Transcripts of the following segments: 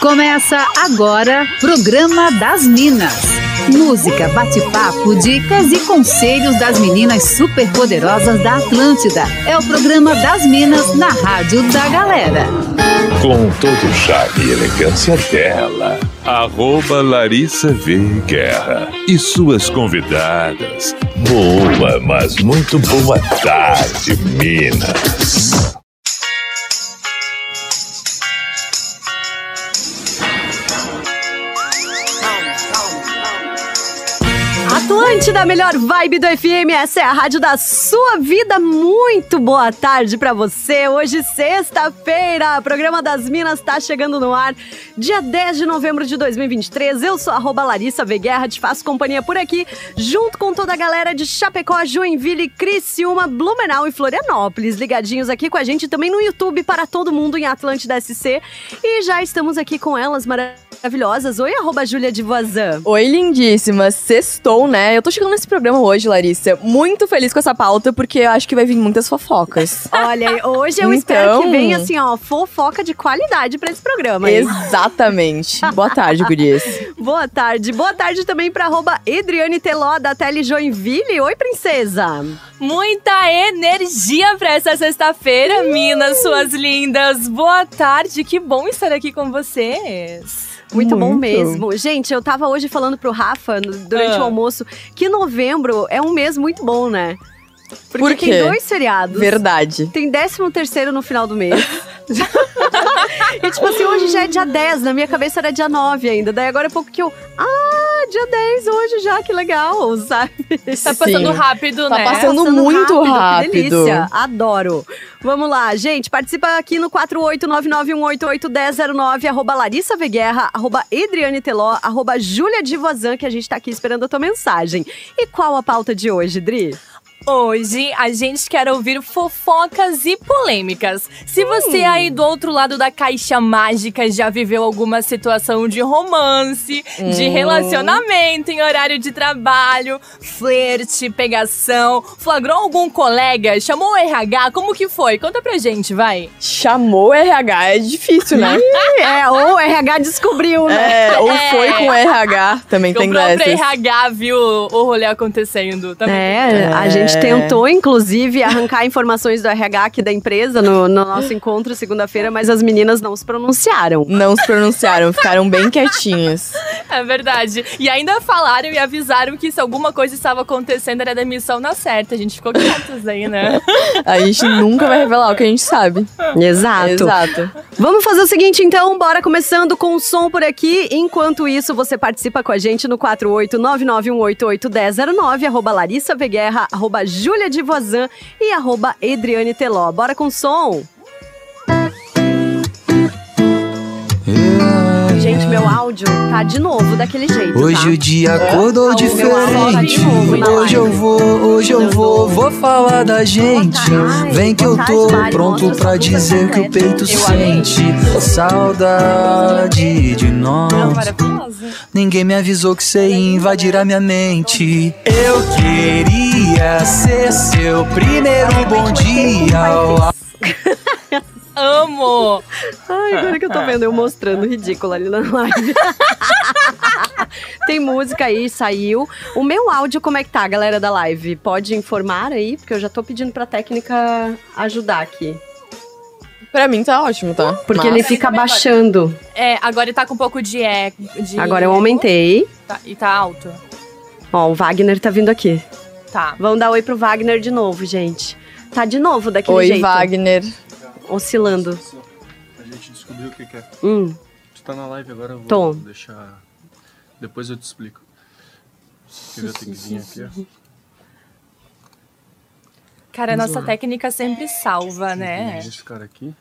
Começa agora, Programa das Minas. Música, bate-papo, dicas e conselhos das meninas superpoderosas da Atlântida. É o Programa das Minas na Rádio da Galera. Com todo o charme e elegância dela, arroba Larissa V. Guerra e suas convidadas. Boa, mas muito boa tarde, Minas. Atlântida, melhor vibe do FM, essa é a rádio da sua vida. Muito boa tarde para você. Hoje, sexta-feira, o programa das Minas está chegando no ar, dia 10 de novembro de 2023. Eu sou a Larissa Veguerra, te faço companhia por aqui, junto com toda a galera de Chapecó, Joinville, Criciúma, Blumenau e Florianópolis, ligadinhos aqui com a gente também no YouTube para todo mundo em Atlântida SC. E já estamos aqui com elas maravilhosas. Oi, arroba Júlia de Voazan. Oi, lindíssima. Sextou, né? Eu tô chegando nesse programa hoje, Larissa, muito feliz com essa pauta, porque eu acho que vai vir muitas fofocas. Olha, hoje eu então... espero que venha, assim, ó, fofoca de qualidade pra esse programa. Hein? Exatamente. Boa tarde, gurias. Boa tarde. Boa tarde também pra arroba Adriane Teló, da Tele Joinville. Oi, princesa. Muita energia pra essa sexta-feira, Minas, suas lindas. Boa tarde, que bom estar aqui com vocês. Muito, Muito, bom mesmo. Gente, eu tava hoje falando pro Rafa, durante ah. o almoço, que novembro é um mês muito bom, né? Porque Por tem dois feriados. Verdade. Tem 13 terceiro no final do mês. e tipo assim, hoje já é dia 10, na minha cabeça era dia 9 ainda. Daí agora é pouco que eu. Ah, dia 10 hoje já, que legal, sabe? Tá passando Sim. rápido, tá né? Passando tá passando muito rápido. rápido. Que delícia, adoro. Vamos lá, gente, participa aqui no 48991881009, arroba Larissa Veguerra, arroba Adriane Teló, arroba Júlia Divozan, que a gente tá aqui esperando a tua mensagem. E qual a pauta de hoje, Dri? Hoje a gente quer ouvir fofocas e polêmicas. Se você hum. aí do outro lado da caixa mágica já viveu alguma situação de romance, hum. de relacionamento em horário de trabalho, flerte, pegação, flagrou algum colega, chamou o RH, como que foi? Conta pra gente, vai. Chamou o RH, é difícil, né? é, ou o RH descobriu, né? É, ou é. foi com o RH, também tem dessas. O RH viu o rolê acontecendo. Também é, a gente gente é. tentou, inclusive, arrancar informações do RH aqui da empresa no, no nosso encontro segunda-feira, mas as meninas não se pronunciaram. Não se pronunciaram, ficaram bem quietinhas. É verdade. E ainda falaram e avisaram que se alguma coisa estava acontecendo era demissão na certa. A gente ficou quietos aí, né? A gente nunca vai revelar o que a gente sabe. Exato. Exato. Vamos fazer o seguinte, então, bora começando com o som por aqui. Enquanto isso, você participa com a gente no 48991881009, arroba Larissa Veguerra, arroba Júlia de Vozan e arroba Teló. Bora com som! Gente, meu áudio tá de novo daquele jeito. Hoje tá? o dia acordou tá diferente. Tá hoje eu vou, hoje eu vou, vou falar da gente. Vem que eu tô pronto pra dizer que o peito sente. Saudade de nós. Ninguém me avisou que você ia invadir a minha mente. Eu queria ser seu primeiro bom dia. Amo! Ai, agora que eu tô vendo eu mostrando ridículo ali na live. Tem música aí, saiu. O meu áudio, como é que tá, galera da live? Pode informar aí, porque eu já tô pedindo pra técnica ajudar aqui. Pra mim tá ótimo, tá? Porque Mas... ele fica baixando. É, agora ele tá com um pouco de eco. De agora eu aumentei. Tá, e tá alto. Ó, o Wagner tá vindo aqui. Tá. Vamos dar oi pro Wagner de novo, gente. Tá de novo daquele oi, jeito. Oi, Wagner oscilando. A gente descobriu o que, que é. Hum. Tu tá na live agora, eu vou Tom. deixar. Depois eu te explico. Quer ver a tagzinha aqui, ó. Cara, a nossa técnica sempre salva, né? Vem esse cara aqui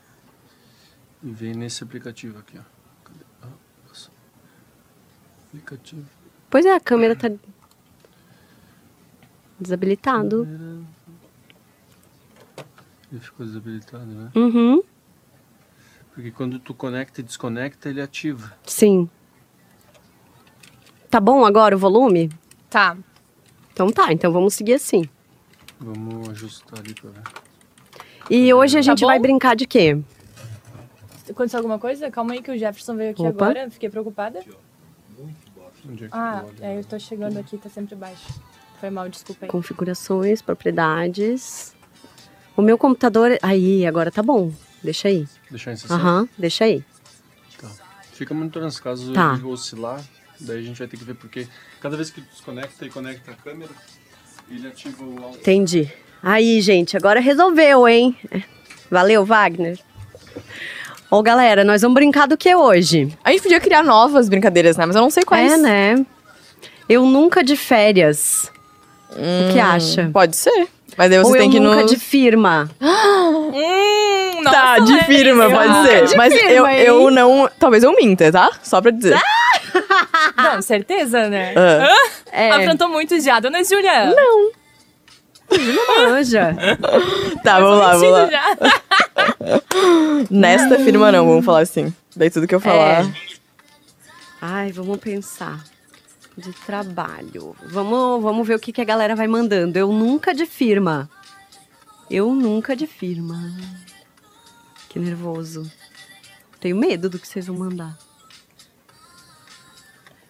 e vem nesse aplicativo aqui, ó. Cadê? Ah, aplicativo. Pois é, a câmera tá desabilitado. Câmera... Ele ficou desabilitado, né? Uhum. Porque quando tu conecta e desconecta, ele ativa. Sim. Tá bom agora o volume? Tá. Então tá, então vamos seguir assim. Vamos ajustar ali pra ver. E hoje a gente bom? vai brincar de quê? Aconteceu alguma coisa? Calma aí que o Jefferson veio aqui Opa. agora. Fiquei preocupada. Onde é que Ah, é, eu tô chegando aqui, tá sempre baixo. Foi mal, desculpa aí. Configurações, propriedades. O meu computador. Aí, agora tá bom. Deixa aí. Em sessão? Aham, deixa aí. Tá. Fica monitorando. Se caso Tá. oscilar, daí a gente vai ter que ver porque cada vez que desconecta e conecta a câmera, ele ativa o áudio. Entendi. Aí, gente, agora resolveu, hein? Valeu, Wagner. Ô, galera, nós vamos brincar do que hoje? A gente podia criar novas brincadeiras, né? Mas eu não sei quais. É, né? Eu nunca de férias. O que acha? Pode ser. Mas daí você Ou tem eu que nunca no... de firma. Hum, nossa, Tá, de firma, pode Ah, ser. de Mas firma, eu, hein? eu não. Talvez eu minta, tá? Só pra dizer. Não, certeza, né? Ah. É, Afrontou muito já, dona Júlia. Não, anja. Tá, vamos lá, vamos lá. Nesta firma não, vamos falar assim. Daí tudo que eu falar. É. Ai, vamos pensar. De trabalho. Vamos, vamos ver o que, que a galera vai mandando. Eu nunca de firma. Eu nunca de firma. Que nervoso. Tenho medo do que vocês vão mandar.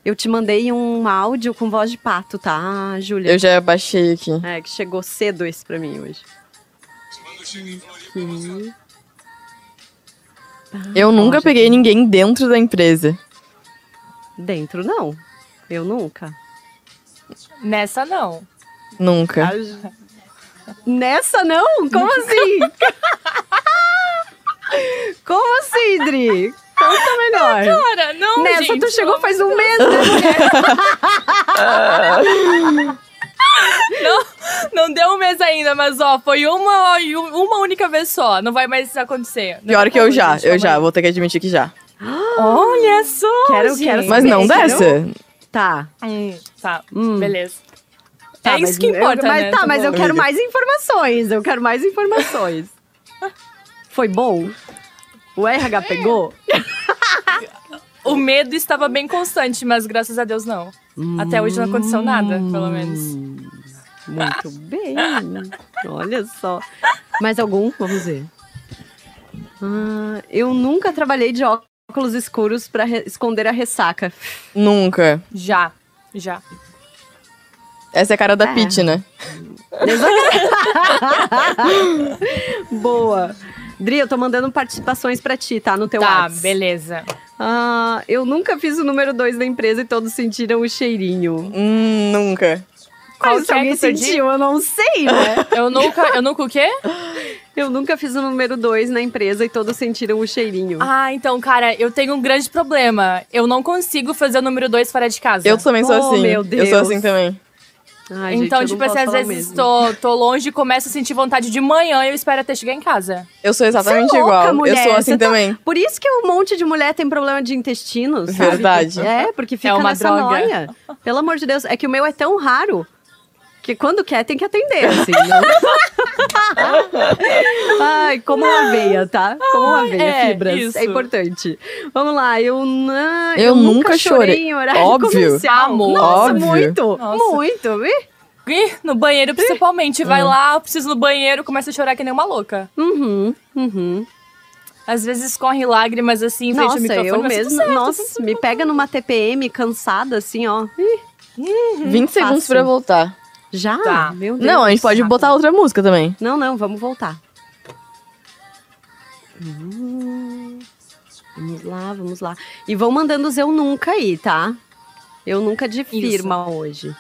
Eu te mandei um áudio com voz de pato, tá, Júlia? Eu já baixei aqui. É, que chegou cedo esse pra mim hoje. Aqui. Eu nunca peguei ninguém dentro da empresa. Dentro, não. Eu nunca. Nessa não. Nunca. Nessa não? Como assim? Como assim, Dri? Conta melhor. Cara, não, Nessa gente. tu chegou faz um mês, né? Não deu um mês ainda, mas ó, foi uma, uma única vez só. Não vai mais acontecer. Não Pior que eu já, gente, eu já, aí. vou ter que admitir que já. Olha só, Quero- gente. quero Mas não dessa? Tá. Hum, tá, Hum. beleza. tá, é isso mas que eu- importa, mas, né? Tá, mas eu bom. quero mais informações. Eu quero mais informações. Foi bom? O RH pegou? O medo estava bem constante, mas graças a Deus não. Até hoje não aconteceu nada, pelo menos. Muito bem. Olha só. Mais algum? Vamos ver. Ah, eu nunca trabalhei de óculos escuros pra re- esconder a ressaca. Nunca. Já, já. Essa é a cara da É. Pete, né? Boa. Dri, eu tô mandando participações pra ti, tá? No teu Tá, WhatsApp. beleza. Ah, eu nunca fiz o número 2 da empresa e todos sentiram o cheirinho. Hum, nunca. Qual Mas se que alguém sentiu, eu não sei, né? Eu nunca, eu nunca o quê? Eu nunca fiz o número 2 na empresa e todos sentiram o cheirinho. Ah, então, cara, eu tenho um grande problema. Eu não consigo fazer o número 2 fora de casa. Eu também sou Oh, assim. meu Eu Deus. sou assim também. Ai, gente, então, eu não tipo assim, às vezes tô, tô longe e começo a sentir vontade de manhã e eu espero até chegar em casa. Eu sou exatamente é louca, igual. mulher. Eu sou assim Você tá- também. Por isso que um monte de mulher tem problema de intestino, sabe? Verdade. É, porque fica É uma nessa droga. noia. Pelo amor de Deus, é que o meu é tão raro que quando quer tem que atender, assim. não- Ai, como uma aveia, tá? Como uma aveia, é, fibras. isso. É importante. Vamos lá, eu não. Eu nunca chorei. em horário Óbvio. comercial. Amor. Nossa, Óbvio. muito. Nossa. Muito. Ih, E no banheiro, principalmente. Hum. Vai lá, eu preciso no banheiro, começa a chorar que nem uma louca. Uhum, uhum. Às vezes corre lágrimas assim em frente ao microfone. eu mesmo. certo, nossa, me pega numa TPM cansada, assim, ó. Ih, 20 segundos fácil. pra voltar. Já? Tá. Meu Deus. Não, a gente pode saco. botar outra música também. Não, não, vamos voltar. Hum, Vamos lá, vamos lá. E vão mandando os eu nunca aí, tá? Eu nunca de firma hoje.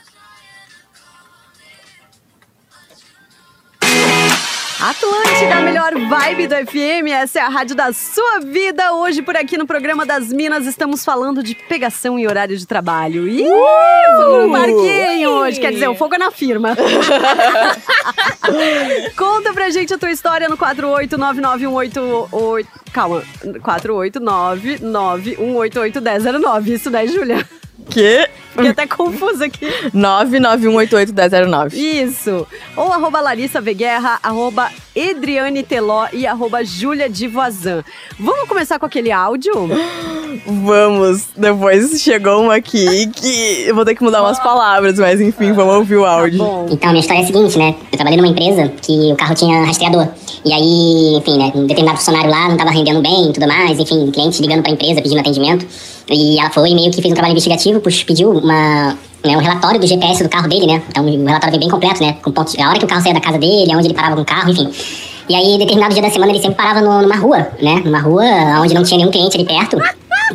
Atlântida, a melhor vibe do FM, essa é a rádio da sua vida. Hoje, por aqui no programa das Minas, estamos falando de pegação e horário de trabalho. Ih, fogo no parquinho hoje, quer dizer, o fogo é na firma. Conta pra gente a tua história no 4899188... Calma, 48991881009. Isso, né, Júlia? quê? Fiquei até confusa aqui. 991881009. Isso. Ou arroba Larissa Veguerra, arroba Edriane Teló e arroba Júlia de Voisin. Vamos começar com aquele áudio? Vamos. Depois chegou uma aqui que eu vou ter que mudar umas palavras, mas enfim, vamos ouvir o áudio. Bom, Então, a minha história é a seguinte, né? Eu trabalhei numa empresa que o carro tinha rastreador. E aí, enfim, né? Um determinado funcionário lá não tava rendendo bem e tudo mais. Enfim, cliente ligando pra empresa pedindo atendimento. E ela foi meio que fez um trabalho investigativo, pediu uma, né, um relatório do GPS do carro dele, né? Então, o relatório bem completo, né? Com pontos, a hora que o carro saía da casa dele, aonde ele parava com o carro, enfim. E aí, determinado dia da semana, ele sempre parava no- numa rua, né? Numa rua onde não tinha nenhum cliente ali perto,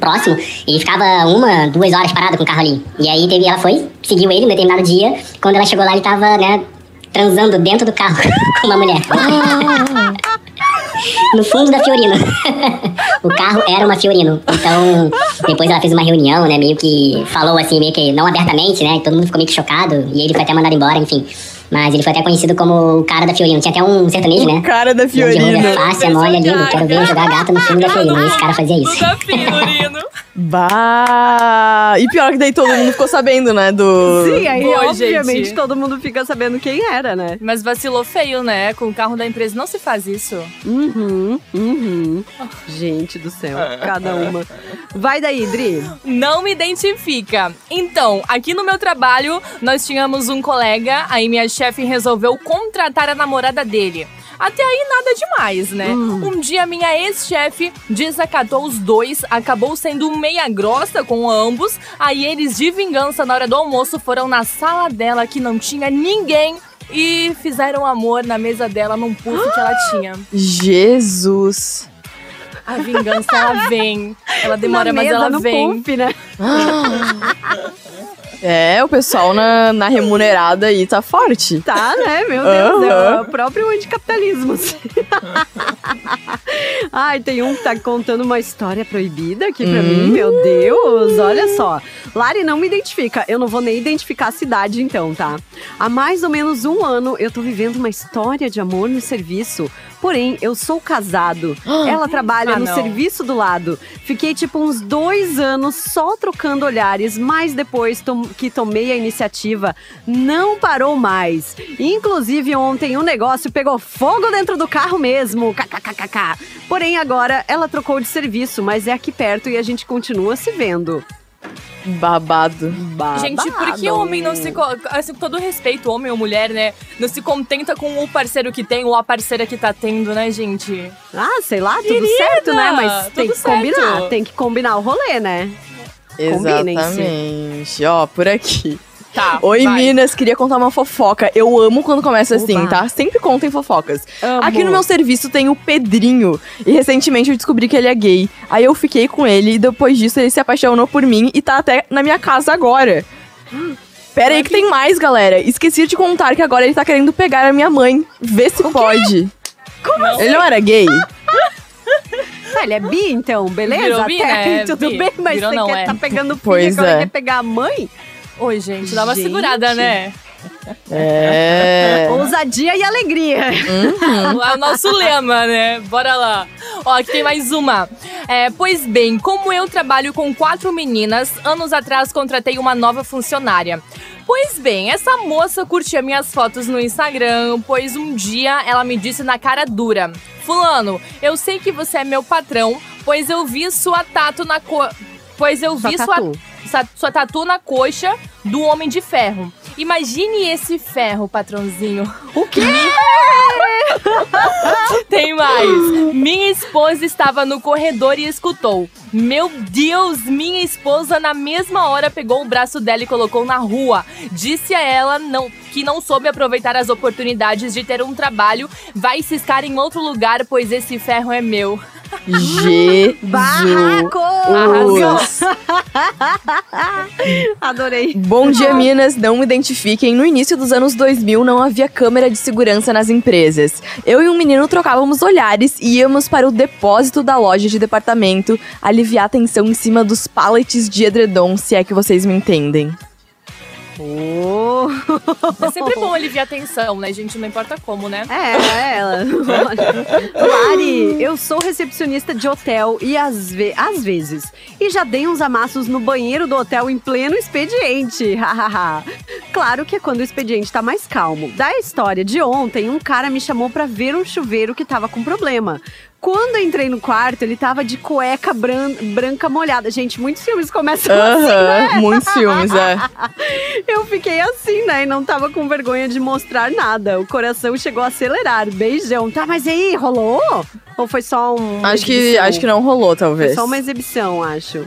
próximo. E ficava uma, duas horas parado com o carro ali. E aí, teve, ela foi, seguiu ele um determinado dia. Quando ela chegou lá, ele tava, né? Transando dentro do carro com uma mulher. No fundo da Fiorino. o carro era uma Fiorino. Então, depois ela fez uma reunião, né? Meio que falou assim, meio que não abertamente, né? Todo mundo ficou meio que chocado. E ele foi até mandado embora, enfim. Mas ele foi até conhecido como o cara da Fiorino. Tinha até um sertanejo, né? Cara da Fiorino. é fácil, é mole, é lindo. Quero ver jogar gato no fundo da Fiorino. E esse cara fazia isso. Tudo Fiorino. Bah! E pior que daí todo mundo ficou sabendo, né? Do. sim, aí Boa, obviamente gente. todo mundo fica sabendo quem era, né? Mas vacilou feio, né? Com o carro da empresa não se faz isso. Uhum, uhum. Gente do céu, cada uma. Vai daí, Dri. Não me identifica. Então, aqui no meu trabalho, nós tínhamos um colega, aí minha chefe resolveu contratar a namorada dele. Até aí nada demais, né? Um dia minha ex-chefe desacatou os dois, acabou sendo meia grossa com ambos. Aí eles, de vingança, na hora do almoço, foram na sala dela que não tinha ninguém e fizeram amor na mesa dela num puff que ela tinha. Jesus! A vingança, ela vem. Ela demora, Na mas mesa, ela vem. puff, né? É, o pessoal na, na remunerada aí tá forte. Tá, né? Meu Deus, é Aham. o próprio anticapitalismo. Ai, tem um que tá contando uma história proibida aqui pra mim, meu Deus, olha só. Lari não me identifica, eu não vou nem identificar a cidade então, tá? Há mais ou menos um ano eu tô vivendo uma história de amor no serviço, porém eu sou casado. Ela trabalha Ah, no não. serviço do lado. Fiquei tipo uns dois anos só trocando olhares, mas depois tom- que tomei a iniciativa, não parou mais. Inclusive, ontem um negócio pegou fogo dentro do carro mesmo. KKKKK. Porém, agora ela trocou de serviço, mas é aqui perto e a gente continua se vendo. Babado. Gente, por que Babado. homem não se. Assim, com todo respeito, homem ou mulher, né? Não se contenta com o parceiro que tem ou a parceira que tá tendo, né, gente? Ah, sei lá, tudo Querida, certo, né? Mas tudo tem que certo. combinar, tem que combinar o rolê, né? Combinem-se. Exatamente. Ó, por aqui. Tá. Oi, vai. Minas, queria contar uma fofoca. Eu amo quando começa assim, Oba. tá? Sempre contem fofocas. Amo. Aqui no meu serviço tem o Pedrinho. E recentemente eu descobri que ele é gay. Aí eu fiquei com ele e depois disso ele se apaixonou por mim e tá até na minha casa agora. Pera aí que tem mais, galera. Esqueci de contar que agora ele tá querendo pegar a minha mãe. Vê se pode. Como Ele não era gay? Ah, ele é bi, então, beleza? Virou bi, Até né? aí tudo Bi. bem, mas Virou você não, quer é. tá pegando filho Pois agora é. quer pegar a mãe? Oi, gente, dá uma Gente. segurada, né? É. Ousadia e alegria. É o nosso lema, né? Bora lá. Ó, aqui tem mais uma. É, pois bem, como eu trabalho com quatro meninas, anos atrás contratei uma nova funcionária. Pois bem, essa moça curtia minhas fotos no Instagram, pois um dia ela me disse na cara dura: Fulano, eu sei que você é meu patrão, pois eu vi sua tatu na co... Pois eu Sua vi sua tatu. sua, sua tatu na coxa do Homem de Ferro. Imagine esse ferro, patrãozinho. O quê? Tem mais. Minha esposa estava no corredor e escutou. Meu Deus, minha esposa na mesma hora pegou o braço dela e colocou na rua. Disse a ela não, que não soube aproveitar as oportunidades de ter um trabalho, vai ciscar em outro lugar, pois esse ferro é meu. Jesus. Barraco! Adorei. Bom dia, Minas. Não me identifiquem. No início dos anos 2000, não havia câmera de segurança nas empresas. Eu e um menino trocávamos olhares e íamos para o depósito da loja de departamento aliviar a tensão em cima dos pallets de edredom, se é que vocês me entendem. Oh. É sempre bom aliviar a tensão, né, gente? Não importa como, né? É, ela. Olha. Lari, eu sou recepcionista de hotel e às, ve às vezes. E já dei uns amassos no banheiro do hotel em pleno expediente. Claro que é quando o expediente tá mais calmo. Da história de ontem, um cara me chamou pra ver um chuveiro que tava com problema. Quando eu entrei no quarto, ele tava de cueca bran branca molhada. Gente, muitos filmes começam assim, né? Aham, muitos filmes, é. Eu fiquei assim, né? E não tava com vergonha de mostrar nada. O coração chegou a acelerar. Beijão. Tá, mas e aí, rolou? Ou foi só um. Acho que, acho que não rolou, Foi talvez. só uma exibição, acho.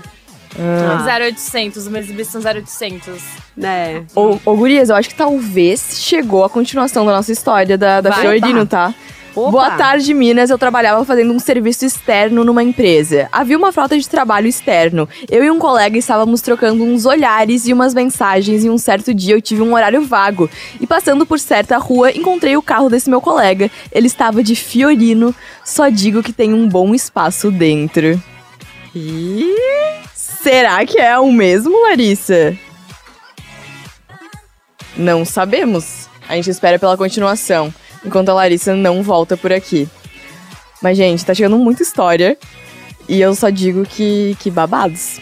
Ah. 0800, uma exibição 0800. Né? Ô, ô, Gurias, eu acho que talvez chegou a continuação da nossa história da, da Vai. Fiorino, tá? Opa. Boa tarde, Minas. Eu trabalhava fazendo um serviço externo numa empresa. Havia uma frota de trabalho externo. Eu e um colega estávamos trocando uns olhares e umas mensagens e um certo dia eu tive um horário vago. E passando por certa rua, encontrei o carro desse meu colega. Ele estava de Fiorino. Só digo que tem um bom espaço dentro. Ih, Será que é o mesmo, Larissa? Não sabemos. A gente espera pela continuação, enquanto a Larissa não volta por aqui. Mas, gente, tá chegando muita história. E eu só digo que, que babados.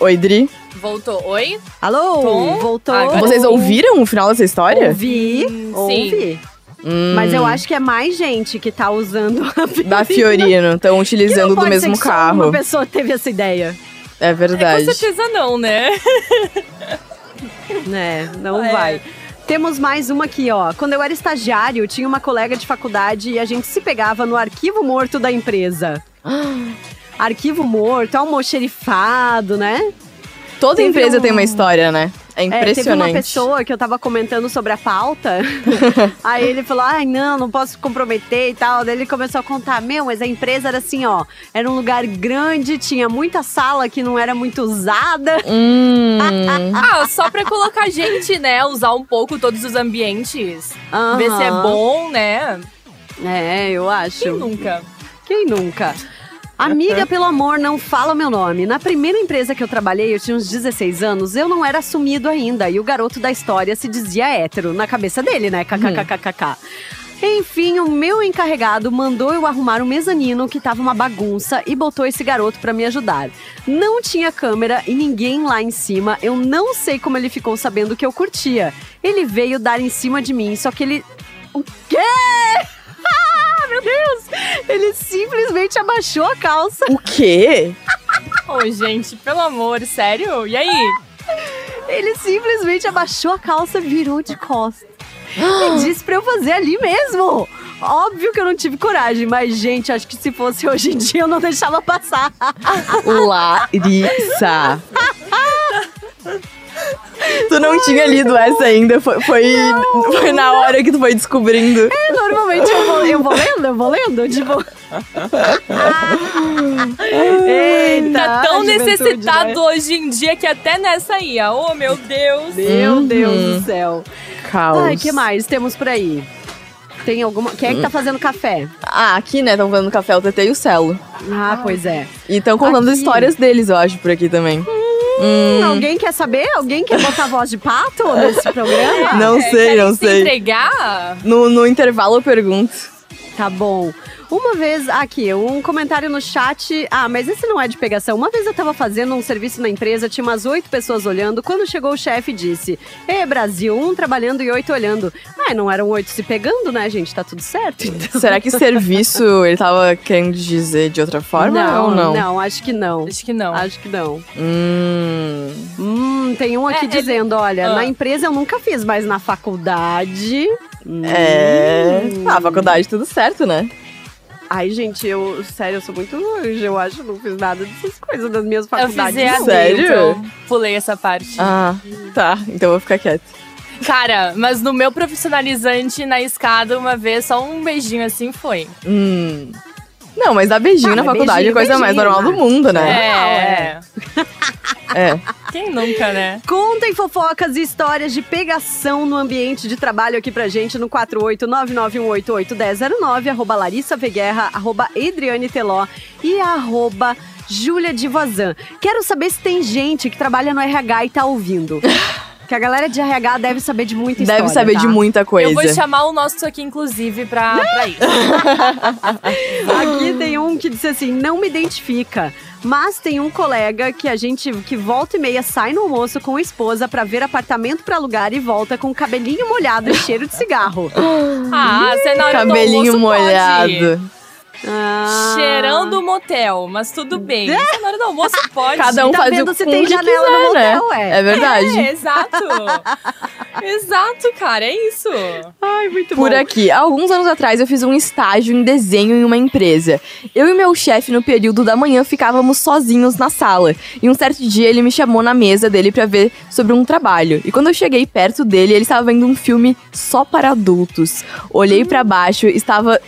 Oi, Dri. Voltou. Oi? Alô? Tom? Voltou? Agora Vocês ouviram o final dessa história? Ouvi. Hum, ouvi. Hum, Mas eu acho que é mais gente que tá usando a Fiorino. Da Fiorino. Estão utilizando do pode mesmo ser que só carro. Uma pessoa teve essa ideia. É verdade. Com certeza não, né? né? Não É. vai. Temos mais uma aqui, ó. Quando eu era estagiário, tinha uma colega de faculdade e a gente se pegava no arquivo morto da empresa. arquivo morto, almoxerifado, né? Toda Teve empresa um- tem uma história, né? É É, teve uma impressionante. pessoa que eu tava comentando sobre a pauta. aí ele falou: ai, não, não posso comprometer e tal. Daí ele começou a contar: meu, mas a empresa era assim, ó. Era um lugar grande, tinha muita sala que não era muito usada. Hum. Ah, só pra colocar gente, né? Usar um pouco todos os ambientes. Ver se é bom, né? É, eu acho. Quem nunca? Quem nunca? Amiga, pelo amor, não fala o meu nome. Na primeira empresa que eu trabalhei, eu tinha uns 16 anos, eu não era assumido ainda. E o garoto da história se dizia hétero, na cabeça dele, né? KKKKK. Enfim, o meu encarregado mandou eu arrumar o mezanino que tava uma bagunça e botou esse garoto pra me ajudar. Não tinha câmera e ninguém lá em cima. Eu não sei como ele ficou sabendo que eu curtia. Ele veio dar em cima de mim, só que ele. O quê? Meu Deus! Ele simplesmente abaixou a calça. O quê? Ô, gente, pelo amor, sério? E aí? Ele simplesmente abaixou a calça, virou de costas. e disse pra eu fazer ali mesmo. Óbvio que eu não tive coragem, mas, gente, acho que se fosse hoje em dia eu não deixava passar. Larissa. tu não tinha lido essa ainda, foi, foi, foi na hora que tu foi descobrindo. Normalmente eu vou, eu vou lendo, eu vou lendo, tipo. Eita, Tá tão necessitado né? hoje em dia que até nessa ia. Oh, meu Deus. Meu Uhum. Deus do céu. Caos. Ai, que mais temos por aí? Tem alguma. Quem é que tá fazendo café? Ah, aqui, né, estão vendo café o TT e o Celo. Ah, pois é. E estão contando Aqui. histórias deles, eu acho, por aqui também. Hum. Alguém quer saber? Alguém quer botar voz de pato nesse programa? Não É, sei, não se sei. entregar? No, no intervalo eu pergunto. Tá bom. Uma vez, aqui, um comentário no chat. Ah, mas esse não é de pegação. Uma vez eu tava fazendo um serviço na empresa, tinha umas oito pessoas olhando. Quando chegou o chefe e disse: Ê, Brasil, um trabalhando e oito olhando. Ah, não eram oito se pegando, né, gente? Tá tudo certo. Então... Será que serviço ele tava querendo dizer de outra forma ou não? Não, acho que não. Acho que não. Acho que não. Hum. Hum, tem um aqui É, ele- dizendo: olha, Ah. na empresa eu nunca fiz, mas na faculdade. É. Ah, faculdade tudo certo, né? Ai, gente, eu, sério, eu sou muito longe. Eu acho que não fiz nada dessas coisas das minhas Eu faculdades. fiz EAD, não. Sério? então pulei essa parte. Ah, tá. Então eu vou ficar quieta. Cara, mas no meu profissionalizante na escada, uma vez, só um beijinho assim foi. Hum. Não, mas dar beijinho Ah, na faculdade é a beijinho, coisa mais beijinho, normal do mundo, né? É. É. Quem nunca, né? Contem fofocas e histórias de pegação no ambiente de trabalho aqui pra gente no 48991881009, arroba Larissa Veguerra, arroba Adriane Teló e arroba Júlia Divazan. Quero saber se tem gente que trabalha no RH e tá ouvindo. Que a galera de RH deve saber de muita história. Deve saber tá? de muita coisa. Eu vou chamar o nosso aqui, inclusive, pra, pra isso. Aqui tem um que disse assim: não me identifica. Mas tem um colega que a gente que volta e meia sai no almoço com a esposa pra ver apartamento pra alugar e volta com o cabelinho molhado e cheiro de cigarro. Ah, você na hora Cabelinho do almoço pode. Ah. Cheirando o motel, mas tudo bem. Você na hora do almoço pode. Cada um Tá faz vendo o se tem janela quiser, no né? motel, é. É verdade. É, exato. exato, cara, é isso. Ai, muito Por bom. aqui, alguns anos atrás eu fiz um estágio em desenho em uma empresa. Eu e meu chefe no período da manhã ficávamos sozinhos na sala. E um certo dia ele me chamou na mesa dele pra ver sobre um trabalho. E quando eu cheguei perto dele, ele estava vendo um filme só para adultos. Olhei pra baixo, estava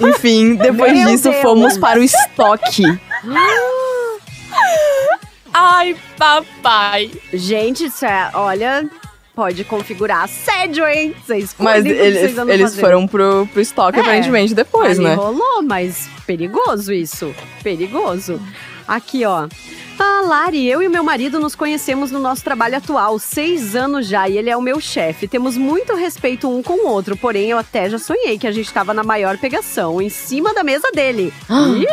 Enfim, depois Meu disso Deus. fomos para o estoque. Ai, papai. Gente, isso é, olha, pode configurar assédio, hein? Vocês Mas eles, eles foram pro, pro estoque É, aparentemente depois, né? rolou, mas perigoso isso. Perigoso. Aqui, ó. Ah, Lari, eu e o meu marido nos conhecemos no nosso trabalho atual, seis anos já, e ele é o meu chefe. Temos muito respeito um com o outro, porém eu até já sonhei que a gente tava na maior pegação, em cima da mesa dele.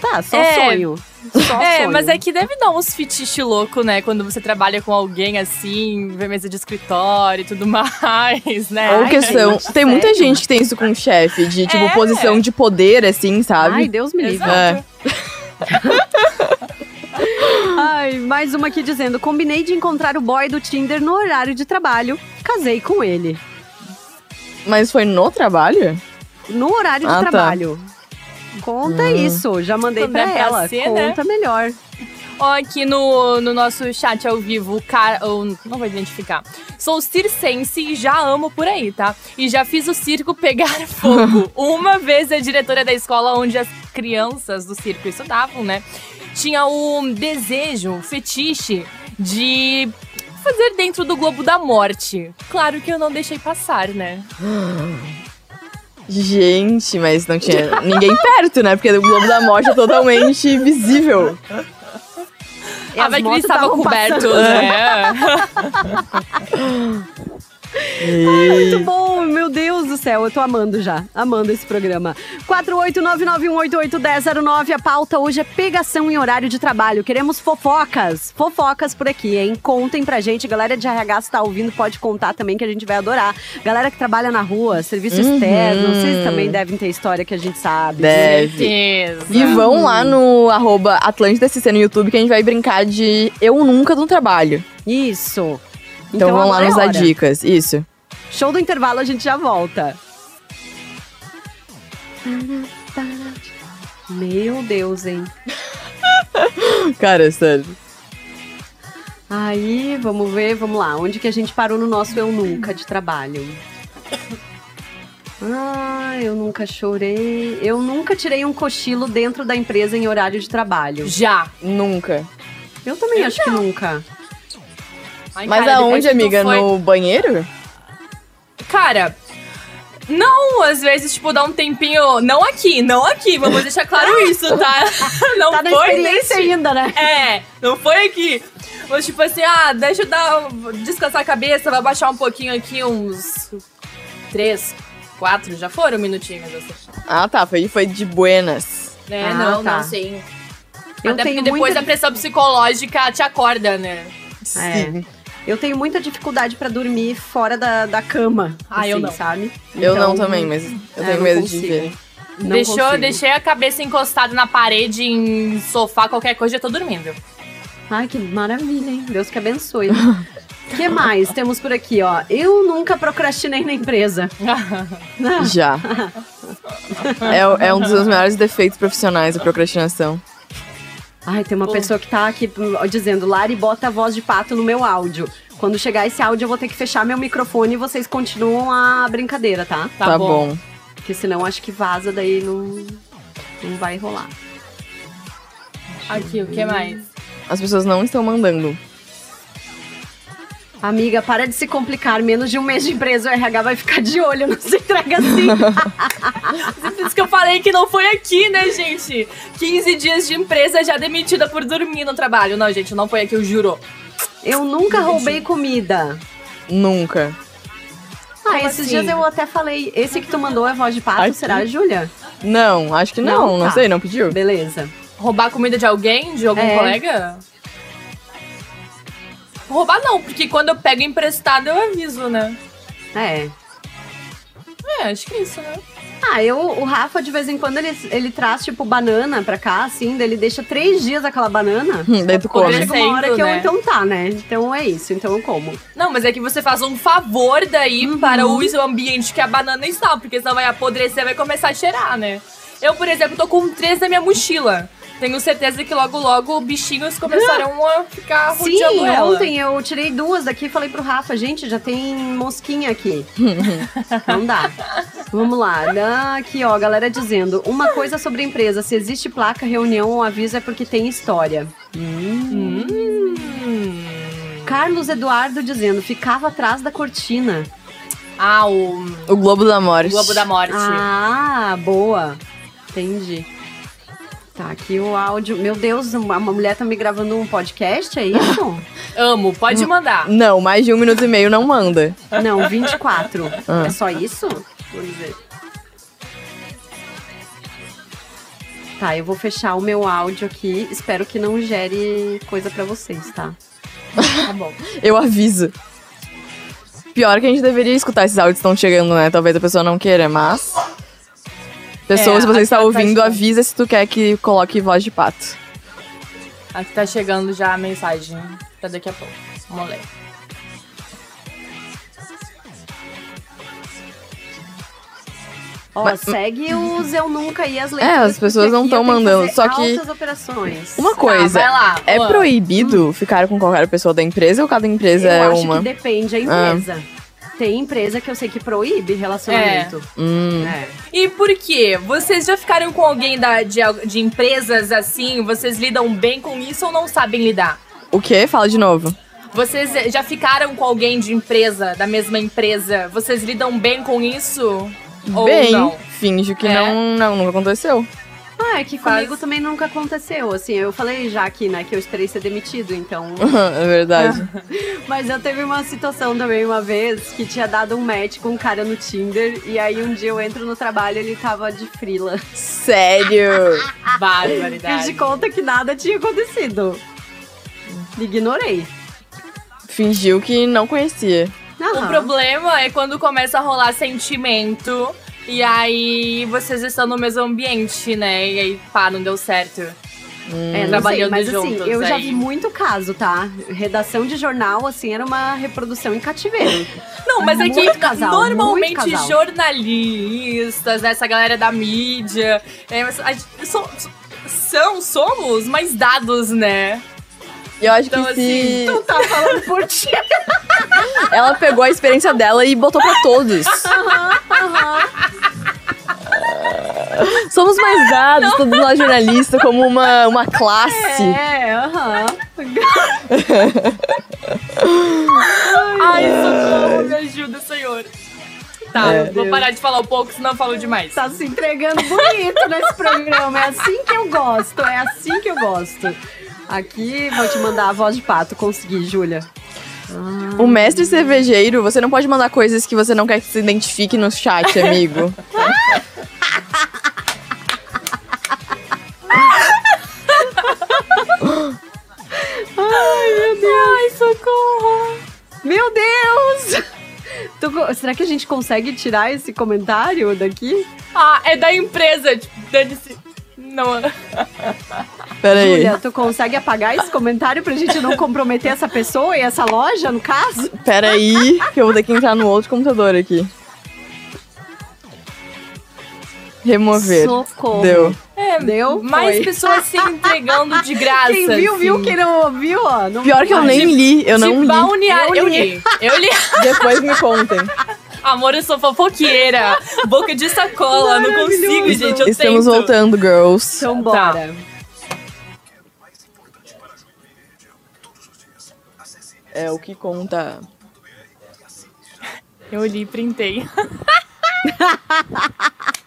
Tá, só É. sonho. Só É, sonho. mas é que deve dar uns fetiche louco, né? Quando você trabalha com alguém assim, vê mesa de escritório e tudo mais, né? Ou Ai, questão. gente, tem muita sério? gente que tem isso com chefe, de tipo, É. posição de poder, assim, sabe? Ai, Deus me livre. É. Ai, mais uma aqui dizendo: combinei de encontrar o boy do Tinder no horário de trabalho, casei com ele. Mas foi no trabalho? No horário de Ah, tá. trabalho. Conta isso, já mandei Quando pra é pra ela. ser, né? Conta melhor. Ó, aqui no, no nosso chat ao vivo, o cara. não vou identificar. Sou circense e já amo por aí, tá? E já fiz o circo pegar fogo. Uma vez a diretora da escola onde as crianças do circo estudavam, né? Tinha o desejo, o fetiche de fazer dentro do Globo da Morte. Claro que eu não deixei passar, né? Gente, mas não tinha ninguém perto, né? Porque o Globo da Morte é totalmente visível. E ah, as vai que ele estava coberto, né? Muito bom, meu Deus do céu, eu tô amando já, amando esse programa. 48991881009, a pauta hoje é pegação em horário de trabalho. Queremos fofocas, fofocas por aqui, hein? Contem pra gente, galera de RH se tá ouvindo, pode contar também que a gente vai adorar. Galera que trabalha na rua, serviço Uhum. externo, vocês também devem ter história que a gente sabe. Deve. Certeza. E vão lá no arroba Atlântida SC no YouTube que a gente vai brincar de Eu Nunca no Trabalho. Isso. Então, vão lá é nos dar dicas. Isso. Show do intervalo, a gente já volta. Meu Deus, hein? Cara, sério. Aí, vamos ver, vamos lá. Onde que a gente parou no nosso Eu Nunca de trabalho? Ah, eu nunca chorei. Eu nunca tirei um cochilo dentro da empresa em horário de trabalho. Já. Nunca. Eu também acho que nunca. Ai, Mas cara, aonde, amiga? foi- No banheiro? Cara, não, às vezes, tipo, dá um tempinho. Não aqui, não aqui, vamos deixar claro isso, tá? Não Tá foi experiência nesse- ainda, né? É, não foi aqui. Mas, tipo assim, ah, deixa eu dar. descansar a cabeça, vai baixar um pouquinho aqui, uns. três, quatro, já foram minutinhos, assim. Ah, tá. Foi, foi de buenas. Né? Ah, não, tá. não, sim. Eu Até porque depois muita a pressão psicológica te acorda, né? É. Eu tenho muita dificuldade pra dormir fora da, da cama. Ah, eu assim, não. sabe? Eu não Então, também, mas eu é, tenho medo consigo. de ver. Não Deixou, consigo. deixei a cabeça encostada na parede, em sofá, qualquer coisa, já tô dormindo. Ai, que maravilha, hein? Deus que abençoe. O que mais temos por aqui, ó? Eu nunca procrastinei na empresa. Já. é, é um dos meus maiores defeitos profissionais, a procrastinação. Ai, tem uma Pô. pessoa que tá aqui ó, dizendo, Lari, bota a voz de pato no meu áudio. Quando chegar esse áudio, eu vou ter que fechar meu microfone e vocês continuam a brincadeira, tá? Tá, Tá, bom. bom. Porque senão acho que vaza, daí não, não vai rolar. Aqui, o que mais? As pessoas não estão mandando. Amiga, para de se complicar. Menos de um mês de empresa, o RH vai ficar de olho, não se entrega assim. Por isso que eu falei que não foi aqui, né, gente? 15 dias de empresa já demitida por dormir no trabalho. Não, gente, não foi aqui, eu juro. Eu nunca roubei comida. Nunca. Ah, Como esses assim? dias eu até falei. Esse que tu mandou é voz de pato, Ai, será, Júlia? Não, acho que não. Não, Não, tá. sei, não pediu. Beleza. Roubar comida de alguém? De algum É. colega? Roubar não, porque quando eu pego emprestado eu aviso, né? É. É, acho que é isso, né? Ah, eu, o Rafa, de vez em quando, ele, ele traz, tipo, banana pra cá, assim, daí ele deixa três dias aquela banana. Hum, daí tu come. Chega uma hora que eu, né? então tá, né? Então é isso, então eu como. Não, mas é que você faz um favor daí Uhum. para o ambiente que a banana está, porque senão vai apodrecer e vai começar a cheirar, né? Eu, por exemplo, tô com três na minha mochila. Tenho certeza que logo, logo bichinhos começarão a ficar rodeando Sim, ela. ontem eu tirei duas daqui e falei pro Rafa, gente, já tem mosquinha aqui. Não dá. Vamos lá. Aqui, ó, galera dizendo. Uma coisa sobre a empresa: se existe placa, reunião ou aviso é porque tem história. Hum. Carlos Eduardo dizendo, ficava atrás da cortina. Ah, o, O Globo da Morte. o Globo da Morte. Ah, boa. Entendi. Tá, aqui o áudio. Meu Deus, uma mulher tá me gravando um podcast, é isso? Amo, pode mandar. Não, mais de um minuto e meio não manda. Não, 24. Ah. É só isso? Vamos ver. Tá, eu vou fechar o meu áudio aqui. Espero que não gere coisa pra vocês, tá? Tá bom. Eu aviso. Pior que a gente deveria escutar esses áudios que estão chegando, né? Talvez a pessoa não queira, mas. Pessoa, É, você está tá ouvindo, chegando. avisa se tu quer que coloque voz de pato. Aqui tá chegando já a mensagem pra daqui a pouco. Vamos ler. Ó, Mas- segue os Eu Nunca e as É, leituras. as pessoas não aqui tão eu tenho que mandando, só que- operações. Uma coisa, vai lá. é proibido ficar com qualquer pessoa da empresa ou cada empresa eu é acho uma? que depende da empresa. Tem empresa que eu sei que proíbe relacionamento. Hum. É. E por quê? Vocês já ficaram com alguém da, de, de empresas assim? Vocês lidam bem com isso ou não sabem lidar? O quê? Fala de novo. Vocês já ficaram com alguém de empresa, da mesma empresa? Vocês lidam bem com isso? Ou Bem, não? finge que É. não, não, nunca aconteceu. Ah, é que Faz- comigo também nunca aconteceu. Assim, eu falei já aqui, né, que eu esperei ser demitido, então. é verdade. Mas eu teve uma situação também uma vez que tinha dado um match com um cara no Tinder. E aí um dia eu entro no trabalho e ele tava de frila. Sério. Fiz Barbaridade. de conta que nada tinha acontecido. Ignorei. Fingiu que não conhecia. O Aham. problema é quando começa a rolar sentimento e aí vocês estão no mesmo ambiente, né? E aí, pá, não deu certo. É, não trabalhando sei, mas assim, juntos eu já aí. vi muito caso, tá? Redação de jornal, assim, era uma reprodução em cativeiro. Não, mas é que casal, normalmente jornalistas, essa galera da mídia, é, so- so- são, somos mais dados, né? E eu acho Então, que assim, se Tu tá falando por ti. ela pegou a experiência dela e botou pra todos. Somos mais dados, todos nós jornalistas, como uma, uma classe. É, aham. Ai, socorro, me ajuda, senhor. Tá, É. vou parar de falar um pouco, senão eu falo demais. Tá se entregando bonito nesse programa. É assim que eu gosto, é assim que eu gosto. Aqui, vou te mandar a voz de pato. Consegui, Júlia. O mestre cervejeiro, você não pode mandar coisas que você não quer que se identifique no chat, amigo. Ai, socorro! Meu Deus! Tu será que a gente consegue tirar esse comentário daqui? Ah, é da empresa, tipo, dane-se. Não, Pera aí. Júlia, tu consegue apagar esse comentário pra gente não comprometer essa pessoa e essa loja, no caso? Pera aí, que eu vou ter que entrar no outro computador aqui. Remover. Socorro. Deu. é, Deu? mais Foi. pessoas se entregando de graça. Quem viu, viu. assim. Quem não viu, ó. Não Pior que eu nem li, eu de não li. balneário. Eu li. Eu li. Depois me contem. Amor, eu sou fofoqueira. Boca de sacola. Não consigo, gente. Eu Estamos tento. voltando, girls. Então bora. É o que conta. Eu li e printei.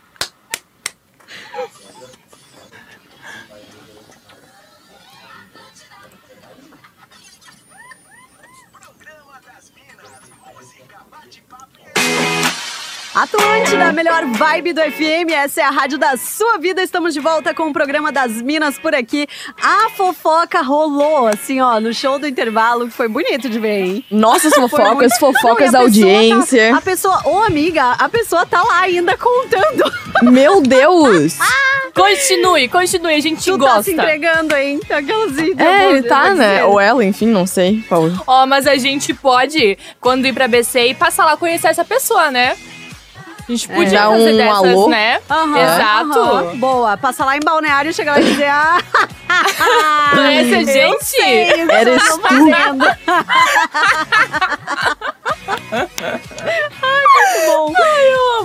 Atlântida, a melhor vibe do FM, essa é a rádio da sua vida. Estamos de volta com o programa das Minas por aqui. A fofoca rolou, assim, ó, no show do intervalo, que foi bonito de ver, hein? Nossas fofocas, muito- fofocas da pessoa audiência. Tá, a pessoa, ô amiga, a pessoa tá lá ainda contando. Meu Deus! Continue, continue, a gente Tu tá gosta. se entregando, hein? Aquelas É, ele tá, né? Ou ela, enfim, não sei. Ó, mas a gente pode, quando ir pra BC, e passar lá conhecer essa pessoa, né? A gente podia Dar fazer um dessas, alô. né? Aham, Exato. aham. Boa, passa lá em balneário e chega lá e dizer, ah, Conhece a eu gente? sei o que Eres eu tô fazendo.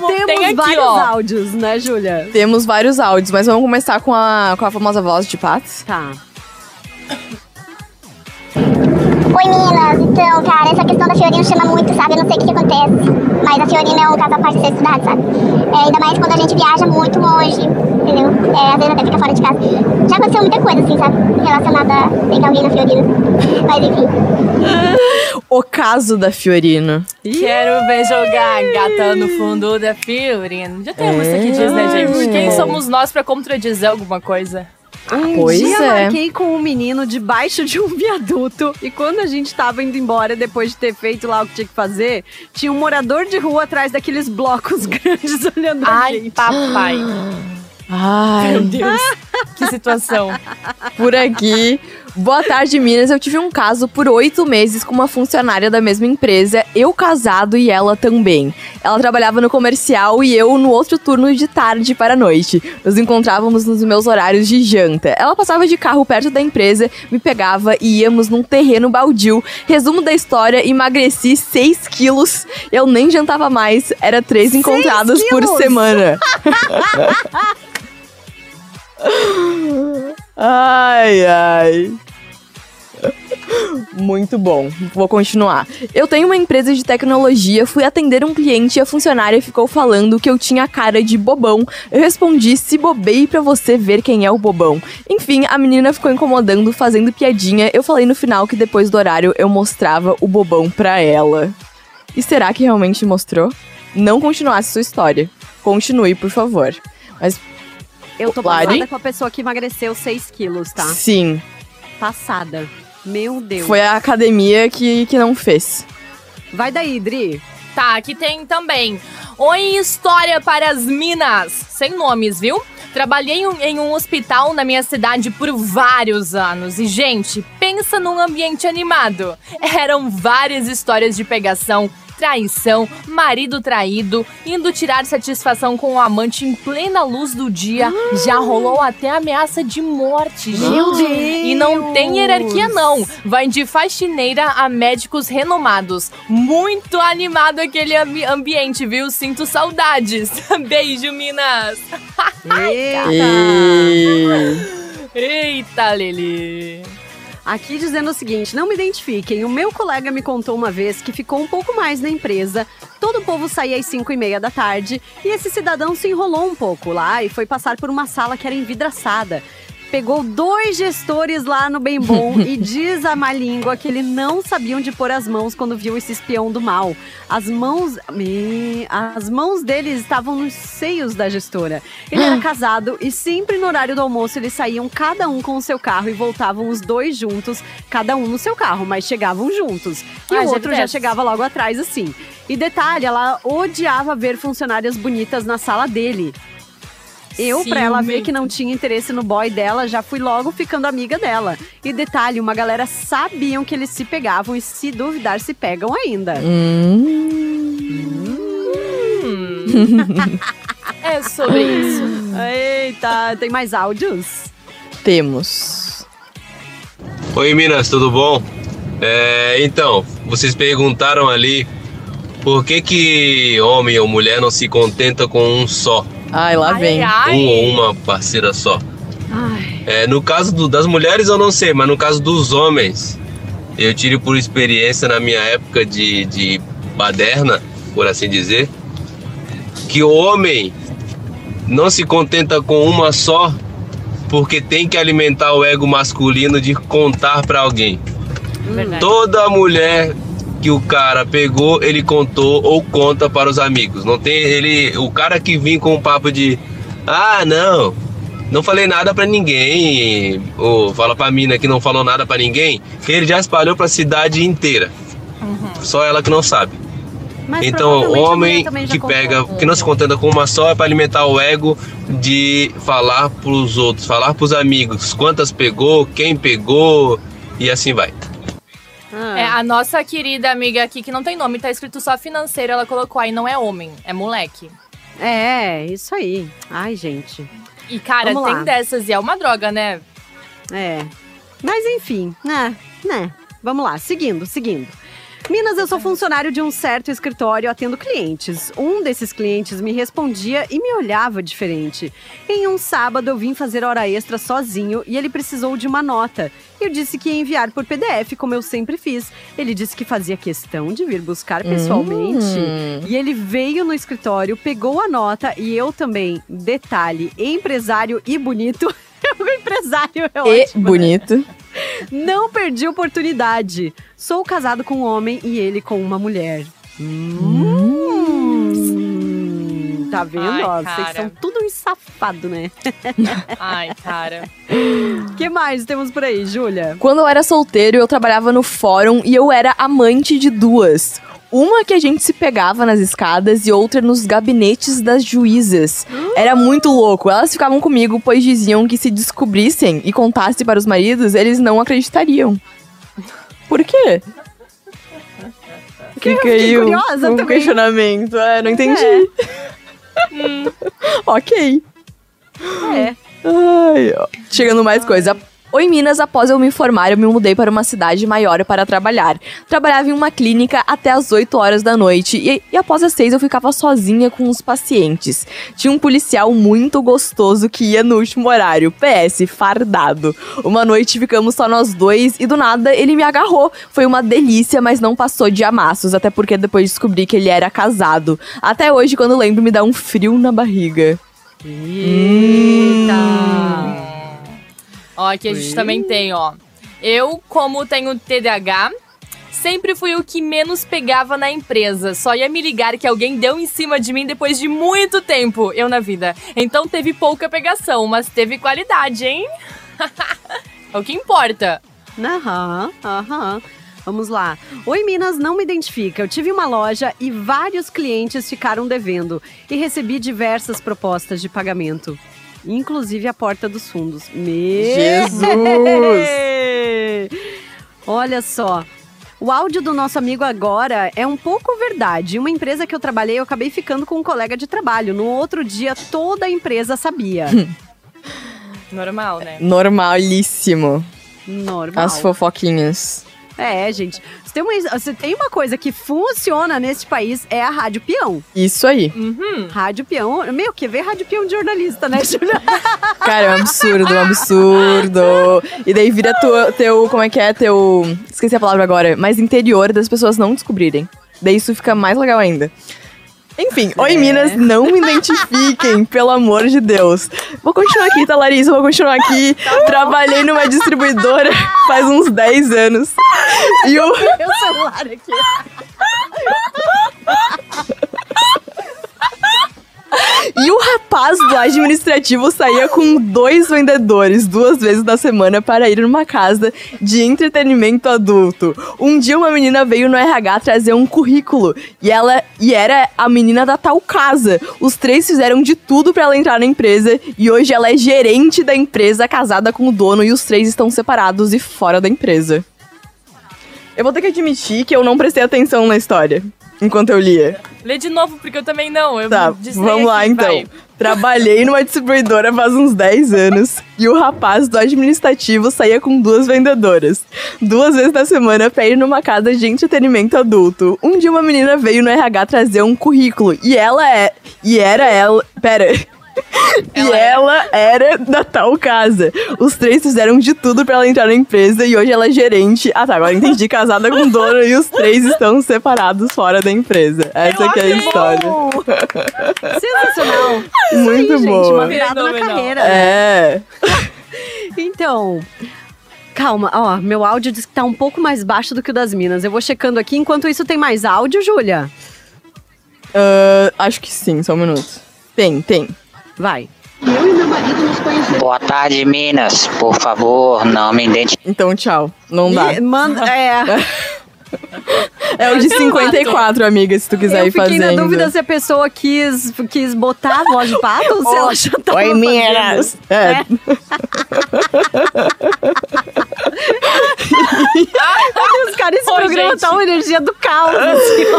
Temos Tem aqui, vários ó. áudios, né, Júlia? Temos vários áudios, mas vamos começar com a, com a famosa voz de Patos. Tá. Oi meninas, então, cara, essa questão da Fiorina chama muito, sabe? Eu não sei o que, que acontece, mas a Fiorina é um caso à parte de ser estudado, sabe? É, ainda mais quando a gente viaja muito longe, entendeu? É, às vezes até fica fora de casa. Já aconteceu muita coisa, assim, sabe? Relacionada a pegar alguém na Fiorina. Mas enfim. O caso da Fiorina. Quero ver jogar gata no fundo da Fiorina. Já tem a música que diz, né, gente? Quem somos nós pra contradizer alguma coisa? Um Pois dia é. marquei com um menino debaixo de um viaduto e quando a gente tava indo embora, depois de ter feito lá o que tinha que fazer, tinha um morador de rua atrás daqueles blocos grandes olhando a Ai, gente. papai. Ai, Meu Deus. Que situação. por aqui. Boa tarde, Minas. Eu tive um caso por oito meses com uma funcionária da mesma empresa, eu casado e ela também. Ela trabalhava no comercial e eu no outro turno de tarde para a noite. Nos encontrávamos nos meus horários de janta. Ela passava de carro perto da empresa, me pegava e íamos num terreno baldio. Resumo da história: emagreci 6 quilos. Eu nem jantava mais, era três encontradas por semana. Ai, ai. Muito bom. Vou continuar. Eu tenho uma empresa de tecnologia, fui atender um cliente e a funcionária ficou falando que eu tinha cara de bobão. Eu respondi: "Se bobei pra você ver quem é o bobão". Enfim, a menina ficou incomodando, fazendo piadinha. Eu falei no final que depois do horário eu mostrava o bobão pra ela. E será que realmente mostrou? Não continuasse sua história. Continue, por favor. Mas Eu tô Lari? passada com a pessoa que emagreceu 6 quilos, tá? sim, Passada. Meu Deus. foi a academia que, que não fez. Vai daí, Dri. Tá, aqui tem também. Oi, história para as minas. Sem nomes, viu? Trabalhei em um- em um hospital na minha cidade por vários anos. E, gente, pensa num ambiente animado. Eram várias histórias de pegação, traição, marido traído, indo tirar satisfação com o amante em plena luz do dia. Já rolou até ameaça de morte, gente. E não tem hierarquia, não. Vai de faxineira a médicos renomados. Muito animado aquele ambi- ambiente, viu? Sinto saudades. Beijo, Minas. Eita. Eita, Lili. Aqui dizendo o seguinte, não me identifiquem. O meu colega me contou uma vez que ficou um pouco mais na empresa. Todo o povo saía às 5 e meia da tarde e esse cidadão se enrolou um pouco lá e foi passar por uma sala que era envidraçada. Pegou dois gestores lá no Bem Bom e diz a má língua que ele não sabia onde pôr as mãos quando viu esse espião do mal. As mãos. Me- As mãos deles estavam nos seios da gestora. Ele era casado e sempre no horário do almoço eles saíam cada um com o seu carro e voltavam os dois juntos, cada um no seu carro, mas chegavam juntos. E Ah, o outro já chegava logo atrás, assim. E detalhe, ela odiava ver funcionárias bonitas na sala dele. Eu, pra ela ver que não tinha interesse no boy dela, já fui logo ficando amiga dela. E detalhe, uma galera sabiam que eles se pegavam e se duvidar se pegam ainda. Hum. É sobre isso. Eita, tem mais áudios? Temos. Oi Minas, tudo bom? É, então, vocês perguntaram ali por que que homem ou mulher não se contenta com um só, Ai, lá Ai, vem. ai, um ou uma parceira só. Ai, É, no caso do- das mulheres eu não sei, mas no caso dos homens, eu tiro por experiência na minha época de, de baderna, por assim dizer, que o homem não se contenta com uma só porque tem que alimentar o ego masculino de contar pra alguém. Verdade. Toda mulher que o cara pegou, ele contou ou conta para os amigos. Não tem ele, o cara que vem com um papo de ah, não, não falei nada para ninguém, ou fala pra mina que não falou nada para ninguém, ele já espalhou para a cidade inteira. Só ela que não sabe. Mas então, homem que pega, que não se contenta com uma só é para alimentar o ego de falar pros outros, falar pros amigos quantas pegou, quem pegou e assim vai. Ah. É, a nossa querida amiga aqui, que não tem nome, tá escrito só financeiro, ela colocou aí, não é homem, é moleque. É, isso aí. Ai, gente. E, cara, Vamos tem lá. dessas e é uma droga, né? É. Mas enfim, né? Né? Vamos lá, seguindo, seguindo. Minas, eu sou funcionário de um certo escritório atendo clientes. Um desses clientes me respondia e me olhava diferente. Em um sábado eu vim fazer hora extra sozinho e ele precisou de uma nota. Eu disse que ia enviar por PDF, como eu sempre fiz. Ele disse que fazia questão de vir buscar pessoalmente. Hum. E ele veio no escritório, pegou a nota e eu também. Detalhe: empresário e bonito. o empresário é E ótimo. né? Não perdi oportunidade. Sou casado com um homem e ele com uma mulher. Hum. Tá vendo? Ai, ó, cara. vocês são tudo um safado, né? Ai, cara. O que mais temos por aí, Júlia? Quando eu era solteiro, eu trabalhava no fórum e eu era amante de duas. Uma que a gente se pegava nas escadas e outra nos gabinetes das juízas. Era muito louco. Elas ficavam comigo, pois diziam que se descobrissem e contassem para os maridos, eles não acreditariam. Por quê? Porque eu aí curiosa um questionamento. É, não entendi. ok. É. Ai, ó. Chegando mais coisa. Oi, Minas, após eu me formar, eu me mudei para uma cidade maior para trabalhar. Trabalhava em uma clínica até as 8 horas da noite e, e após as 6 eu ficava sozinha com os pacientes. Tinha um policial muito gostoso que ia no último horário, PS, fardado. Uma noite ficamos só nós dois e do nada ele me agarrou. Foi uma delícia, mas não passou de amassos, até porque depois descobri que ele era casado. Até hoje, quando lembro, me dá um frio na barriga. Eita! Ó, aqui a gente também tem, ó. Eu, como tenho TDAH, sempre fui o que menos pegava na empresa. Só ia me ligar que alguém deu em cima de mim depois de muito tempo, eu na vida. Então teve pouca pegação, mas teve qualidade, hein? é o que importa. Aham, aham. Vamos lá. Oi, Minas, não me identifica. Eu tive uma loja e vários clientes ficaram devendo e recebi diversas propostas de pagamento. Inclusive a porta dos fundos. Me... Jesus! Olha só. O áudio do nosso amigo agora é um pouco verdade. Uma empresa que eu trabalhei, eu acabei ficando com um colega de trabalho. No outro dia, toda a empresa sabia. Normal, né? Normalíssimo. Normal. As fofoquinhas. É, gente. Se tem, uma, se tem uma coisa que funciona neste país, é a Rádio Peão. Isso aí. Uhum. Rádio Peão. Meu, que ver Rádio Peão de jornalista, né, Julia? Cara, é um absurdo, um absurdo. E daí vira tua- teu, como é que é, teu... Esqueci a palavra agora. Mais interior das pessoas não descobrirem. Daí isso fica mais legal ainda. Enfim, oi Minas, não me identifiquem, pelo amor de Deus. Vou continuar aqui, tá, Larissa? Vou continuar aqui. Trabalhei numa distribuidora faz uns 10 anos. E o... Meu celular aqui. E o rapaz do administrativo saía com dois vendedores duas vezes na semana para ir numa casa de entretenimento adulto. Um dia uma menina veio no RH trazer um currículo e ela e era a menina da tal casa. Os três fizeram de tudo para ela entrar na empresa e hoje ela é gerente da empresa, casada com o dono e os três estão separados e fora da empresa. Eu vou ter que admitir que eu não prestei atenção na história enquanto eu lia. Lê de novo, porque eu também não. Eu Tá, vamos lá aqui, então. vai. Trabalhei numa distribuidora faz uns 10 anos e o rapaz do administrativo saía com duas vendedoras. Duas vezes na semana pra ir numa casa de entretenimento adulto. Um dia uma menina veio no RH trazer um currículo e ela é. E era ela. Pera. E ela era da tal casa. Os três fizeram de tudo pra ela entrar na empresa e hoje ela é gerente. Ah, tá. Agora entendi. Casada com o dono e os três estão separados fora da empresa. Essa aqui é a história. Sensacional. Muito aí, gente, uma virada na carreira. né? É. Então, Calma, ó, meu áudio diz que tá um pouco mais baixo do que o das minas. Eu vou checando aqui. Enquanto isso, tem mais áudio, Júlia? Ah, acho que sim, só um minuto. Tem, tem. Vai. Boa tarde, Minas. Por favor, não me identifique. Então, tchau. Não dá. Ih, manda, é. É o de 54, amiga, se tu quiser Eu ir fiquei fazendo. na dúvida se a pessoa quis, quis botar a voz de pato ou se ela já tava Oi, Minas. fazendo. É. Os caras, esse Oi, programa gente. tá uma energia do caos. assim, ó.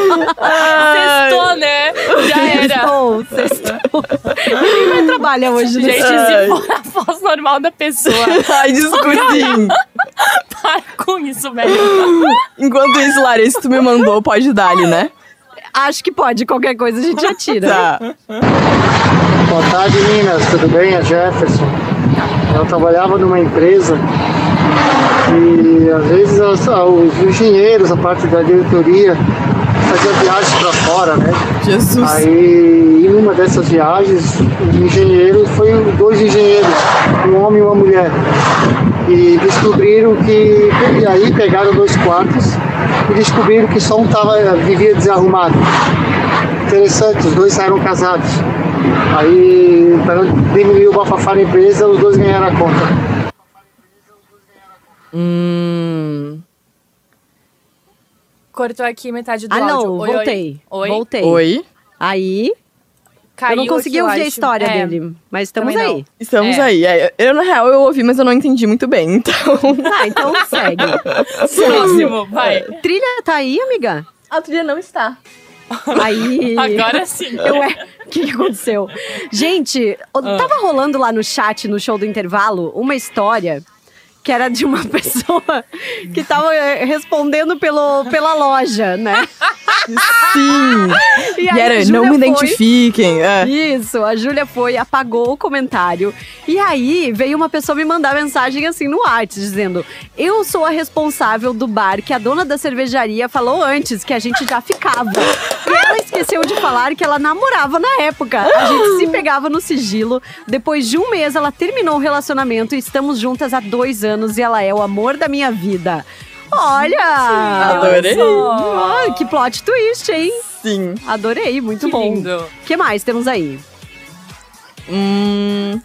Sextou, né? Já era. Sextou, sextou. Ninguém vai trabalhar hoje, né? Gente, se for a voz normal da pessoa. Ai, desculpinho. Isso, velho. Enquanto isso, Larissa, tu me mandou, pode dar ali, né? Acho que pode, qualquer coisa a gente já tira. Tá. Boa tarde, Minas. Tudo bem? É Jefferson. Eu trabalhava numa empresa e às vezes as- os engenheiros, a parte da diretoria, faziam viagens para fora, né? Jesus. Aí, em uma dessas viagens, o engenheiro foi dois engenheiros, um homem e uma mulher. E descobriram que. E aí pegaram dois quartos e descobriram que só um tava, vivia desarrumado. Interessante, os dois saíram casados. Aí, para diminuir o bafafá na empresa, os dois ganharam a conta. Hum. Cortou aqui metade do Ah, áudio. não, Oi, oi. voltei. Oi. Voltei. Oi. Aí, Caiu eu não consegui ouvir a história É. dele, mas estamos Também não. aí. Estamos É. aí. É, Eu, na real, eu ouvi, mas eu não entendi muito bem, então. Ah, então segue. Próximo, vai. Trilha tá aí, amiga? A trilha não está. Aí. Agora sim. Eu, é, o que, que aconteceu? Gente, Ah. tava rolando lá no chat, no show do intervalo, uma história que era de uma pessoa que tava é, respondendo pelo, pela loja, né? Sim. E E era, não me foi- identifiquem. É. Isso, a Júlia foi, apagou o comentário. E aí veio uma pessoa me mandar mensagem assim no Whats, dizendo: Eu sou a responsável do bar que a dona da cervejaria falou antes que a gente já ficava. Ela esqueceu de falar que ela namorava na época. A gente se pegava no sigilo. Depois de um mês, ela terminou o relacionamento e estamos juntas há dois anos e ela é o amor da minha vida. Olha! Adorei. Ai, que plot twist, hein? Sim. Adorei, muito Que bom. lindo. O que mais temos aí? Hum.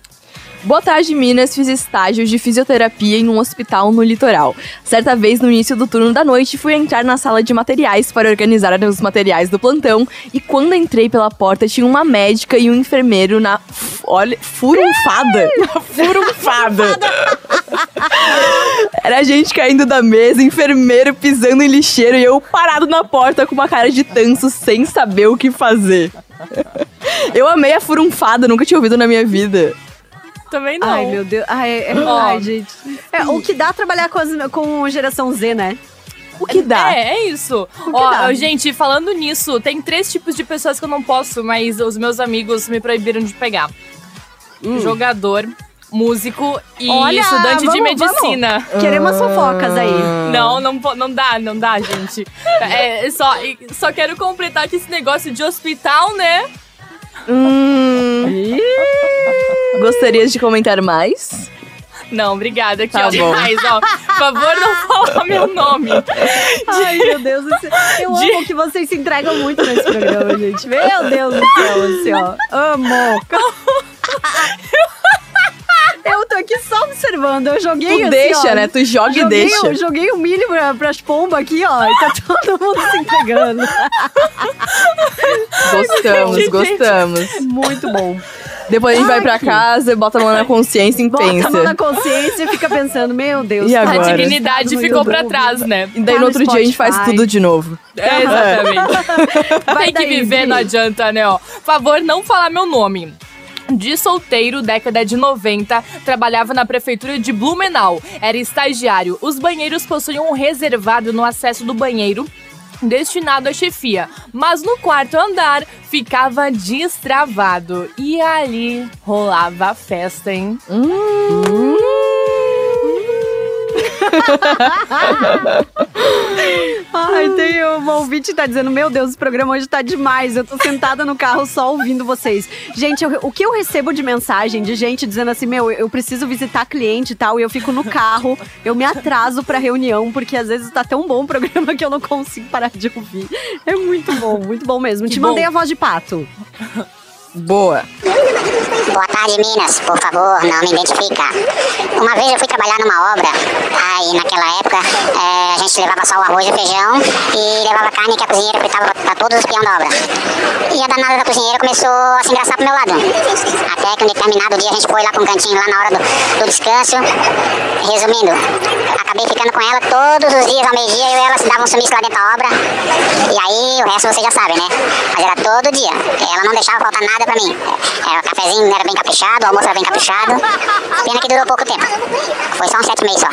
Boa tarde, Minas. Fiz estágio de fisioterapia em um hospital no litoral. Certa vez, no início do turno da noite, fui entrar na sala de materiais para organizar os materiais do plantão. E quando entrei pela porta, tinha uma médica e um enfermeiro na. Olha, furunfada! furunfada! Era gente caindo da mesa, enfermeiro pisando em lixeiro e eu parado na porta com uma cara de tanso sem saber o que fazer. Eu amei a furunfada, nunca tinha ouvido na minha vida. Também não. Ai, meu Deus. Ai, é, ai, gente. É, o que dá trabalhar com, as- com geração Z, né? O que dá? É, é isso. Ó, gente, falando nisso, tem três tipos de pessoas que eu não posso, mas os meus amigos me proibiram de pegar. Jogador, músico e Hum. Olha, estudante de vamos, medicina. Queremos fofocas aí. Não, não, não dá, não dá, gente. É, só, só quero completar que esse negócio de hospital, né? Hum, gostarias de comentar mais? Não, obrigada. Aqui, Tá ó, bom. mais, ó. Por favor, não fala meu nome. Ai, meu Deus do céu. Eu De- amo que vocês se entregam muito nesse programa, gente. Meu Deus do céu, assim, ó. Amo. Aqui só observando. Eu joguei Tu assim, deixa, ó, né? Tu joga e joguei, deixa. Eu joguei o milho pra, pras pombas aqui, ó. E tá todo mundo se entregando. Gostamos, gente. gostamos. Muito bom. Depois a gente vai Ai, pra que- casa, bota a mão na consciência e Bota a mão na pensa. consciência e fica pensando, meu Deus. E A agora? dignidade Muito ficou pra trás, né? E daí Tá no no outro dia a gente faz Spotify. tudo de novo. É, exatamente. Vai Tem que daí, viver, não adianta, né? Ó, favor, não falar meu nome. De solteiro, década de 90, trabalhava na prefeitura de Blumenau. Era estagiário. Os banheiros possuíam um reservado no acesso do banheiro destinado à chefia, mas no quarto andar ficava destravado. E ali rolava a festa, hein? Ai, tem uma ouvinte que tá dizendo: Meu Deus, esse programa hoje tá demais. Eu tô sentada no carro só ouvindo vocês. Gente, eu- o que eu recebo de mensagem de gente dizendo assim: Meu, eu preciso visitar cliente e tal, e eu fico no carro, eu me atraso pra reunião, porque às vezes tá tão bom o programa que eu não consigo parar de ouvir. É muito bom, muito bom mesmo. Que Te bom. mandei a voz de pato. Boa. Boa tarde, Minas. Por favor, não me identifica. Uma vez eu fui trabalhar numa obra, aí naquela época eh, a gente levava só o arroz e feijão e levava carne que a cozinheira fritava pra todos os peões da obra. E a danada da cozinheira começou a se engraçar pro meu lado. Até que um determinado dia a gente foi lá pra um cantinho lá na hora do, do descanso. Resumindo, acabei ficando com ela todos os dias ao meio-dia, e ela se davam um sumiço lá dentro da obra. E aí o resto vocês já sabem, né? Mas era todo dia. Ela não deixava faltar nada pra mim. É, o cafezinho era bem caprichado, o almoço era bem caprichado. Pena que durou pouco tempo. Foi só uns sete meses só.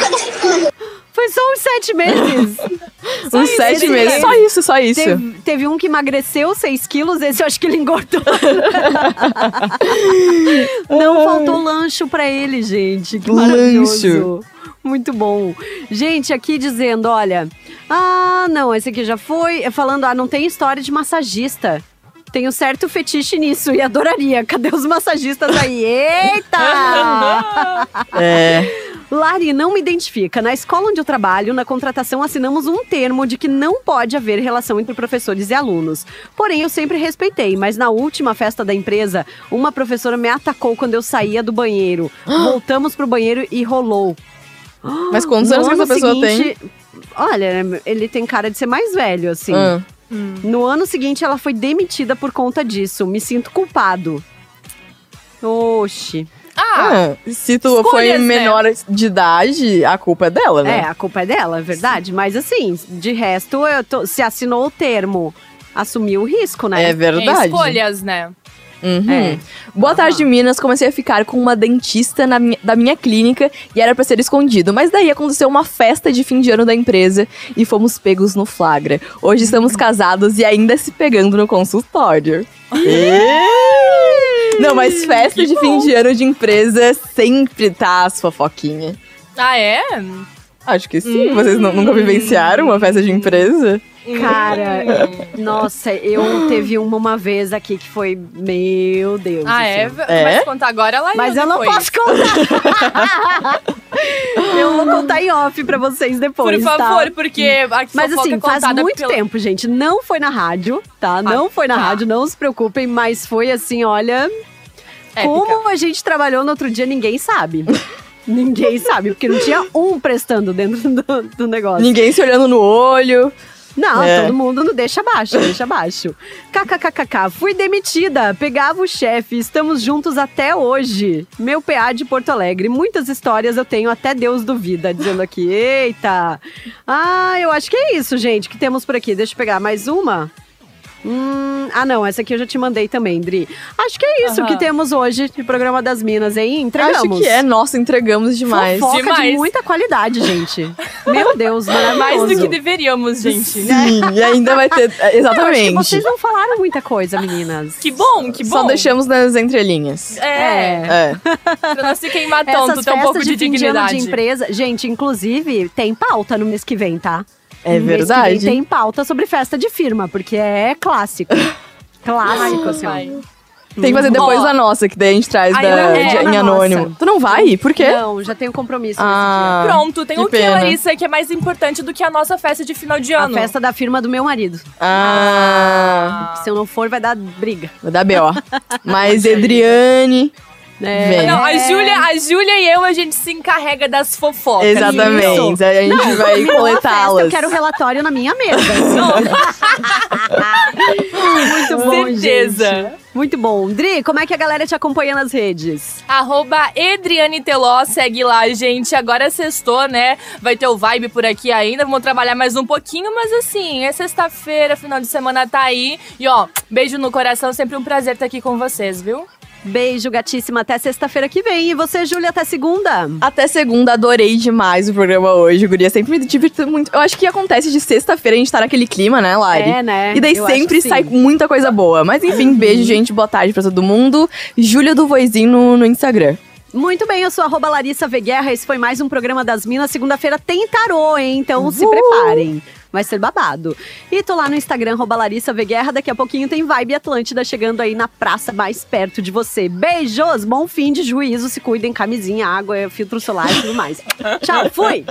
Foi só uns sete meses. Só Uns isso, sete meses. Só isso, só isso. Teve, teve um que emagreceu 6 quilos, esse eu acho que ele engordou. Não faltou lancho pra ele, gente. Que maravilhoso. Lancho. Muito bom. Gente, aqui dizendo, olha. Ah, não, esse aqui já foi. Falando, ah, não tem história de massagista. Tenho certo fetiche nisso e adoraria. Cadê os massagistas aí? Eita! É. Lari não me identifica. Na escola onde eu trabalho, na contratação assinamos um termo de que não pode haver relação entre professores e alunos. Porém, eu sempre respeitei, mas na última festa da empresa, uma professora me atacou quando eu saía do banheiro. Voltamos pro banheiro e rolou. Mas quantos No anos que essa pessoa seguinte- Olha, ele tem cara de ser mais velho, assim. Ah. No ano seguinte, ela foi demitida por conta disso. Me sinto culpado. Oxi. Ah, se tu foi escolhas, né? menor de idade, a culpa é dela, né? É, a culpa é dela, é verdade. Mas assim, de resto, eu tô- se assinou o termo, assumiu o risco, né? É verdade. Tem escolhas, né? Uhum. É. Boa tarde, Minas. Comecei a ficar com uma dentista na minha- da minha clínica e era pra ser escondido. Mas daí aconteceu uma festa de fim de ano da empresa e fomos pegos no flagra. Hoje estamos casados e ainda se pegando no consultório. Não, mas festa de fim de ano de empresa sempre tá as fofoquinhas. Ah, é? Acho que sim. Vocês nu- nunca vivenciaram uma festa de empresa? Cara, nossa, eu teve uma uma vez aqui que foi, meu Deus. Ah, é? Mas contar agora ela Mas eu não posso contar. eu vou contar em off pra vocês depois. Por tá? favor, porque a Mas fofoca assim, faz contada muito pela- tempo, gente. Não foi na rádio, tá? Não Ah, foi na tá. rádio, não se preocupem, mas foi assim, olha. Épica. Como a gente trabalhou no outro dia, ninguém sabe. ninguém sabe, porque não tinha um prestando dentro do, do negócio. Ninguém se olhando no olho. Não, É. todo mundo não deixa abaixo, deixa abaixo. KKKKK, fui demitida, pegava o chefe, estamos juntos até hoje. Meu PA de Porto Alegre, muitas histórias eu tenho, até Deus duvida, dizendo aqui, eita. Ah, eu acho que é isso, gente, que temos por aqui. Deixa eu pegar mais uma. Hum, ah, não, essa aqui eu já te mandei também, Dri. Acho que é isso Aham. que temos hoje de programa das Minas, hein? Entregamos. Acho que é. Nossa, entregamos demais. Fofoca de Demais. muita qualidade, gente. Meu Deus, maravilhoso. Mais do que deveríamos, gente. Sim, e ainda vai ter. é, Eu acho Exatamente. que vocês não falaram muita coisa, meninas. Que bom, que bom. Só deixamos nas entrelinhas. É, É. pra não se queimar Essas tanto, ter um pouco de, de dignidade. de empresa. Gente, inclusive, tem pauta no mês que vem, tá? É mês verdade. vem tem pauta sobre festa de firma, porque é clássico. clássico, assim. Vai. Tem que fazer depois Ó. da nossa, que daí a gente traz da, é, de- em anônimo. nossa. Tu não vai? Por quê? Não, já tenho compromisso Ah, Pronto, tem que o que, pena. Larissa, que é mais importante do que a nossa festa de final de ano. A festa da firma do meu marido. Ah, Se eu não for, vai dar briga. vai dar B.O. Mas Adriane. É. Não, a Júlia, a Júlia e eu, a gente se encarrega das fofocas. Exatamente. Isso. A gente Não, vai coletá-las. Eu quero relatório na minha mesa. Muito bom, Certeza. gente. Muito bom. Dri, como é que a galera te acompanha nas redes? Arroba Edriane Teló, segue lá, gente. Agora sextou, né? Vai ter o vibe por aqui ainda. Vamos trabalhar mais um pouquinho, mas assim, é sexta-feira, final de semana tá aí. E ó, beijo no coração, sempre um prazer estar aqui com vocês, viu? Beijo, gatíssima. Até sexta-feira que vem. E você, Júlia, até segunda? Até segunda, adorei demais o programa hoje, Guria. Sempre me divirto muito. Eu acho que acontece de sexta-feira a gente tá naquele clima, né, Lari? É, né? E daí Eu sempre sai muita coisa boa. Mas enfim, beijo, gente. Boa tarde pra todo mundo. Júlia do Voizinho no, no Instagram. Muito bem, eu sou arroba Larissa Veguerra. Esse foi mais um programa das Minas. Segunda-feira tem tarô, hein? Então se preparem. Vai ser babado. E tô lá no Instagram, Larissa Veguerra. Daqui a pouquinho tem Vibe Atlântida chegando aí na praça mais perto de você. Beijos, bom fim de juízo. Se cuidem, camisinha, água, filtro solar e tudo mais. Tchau, fui!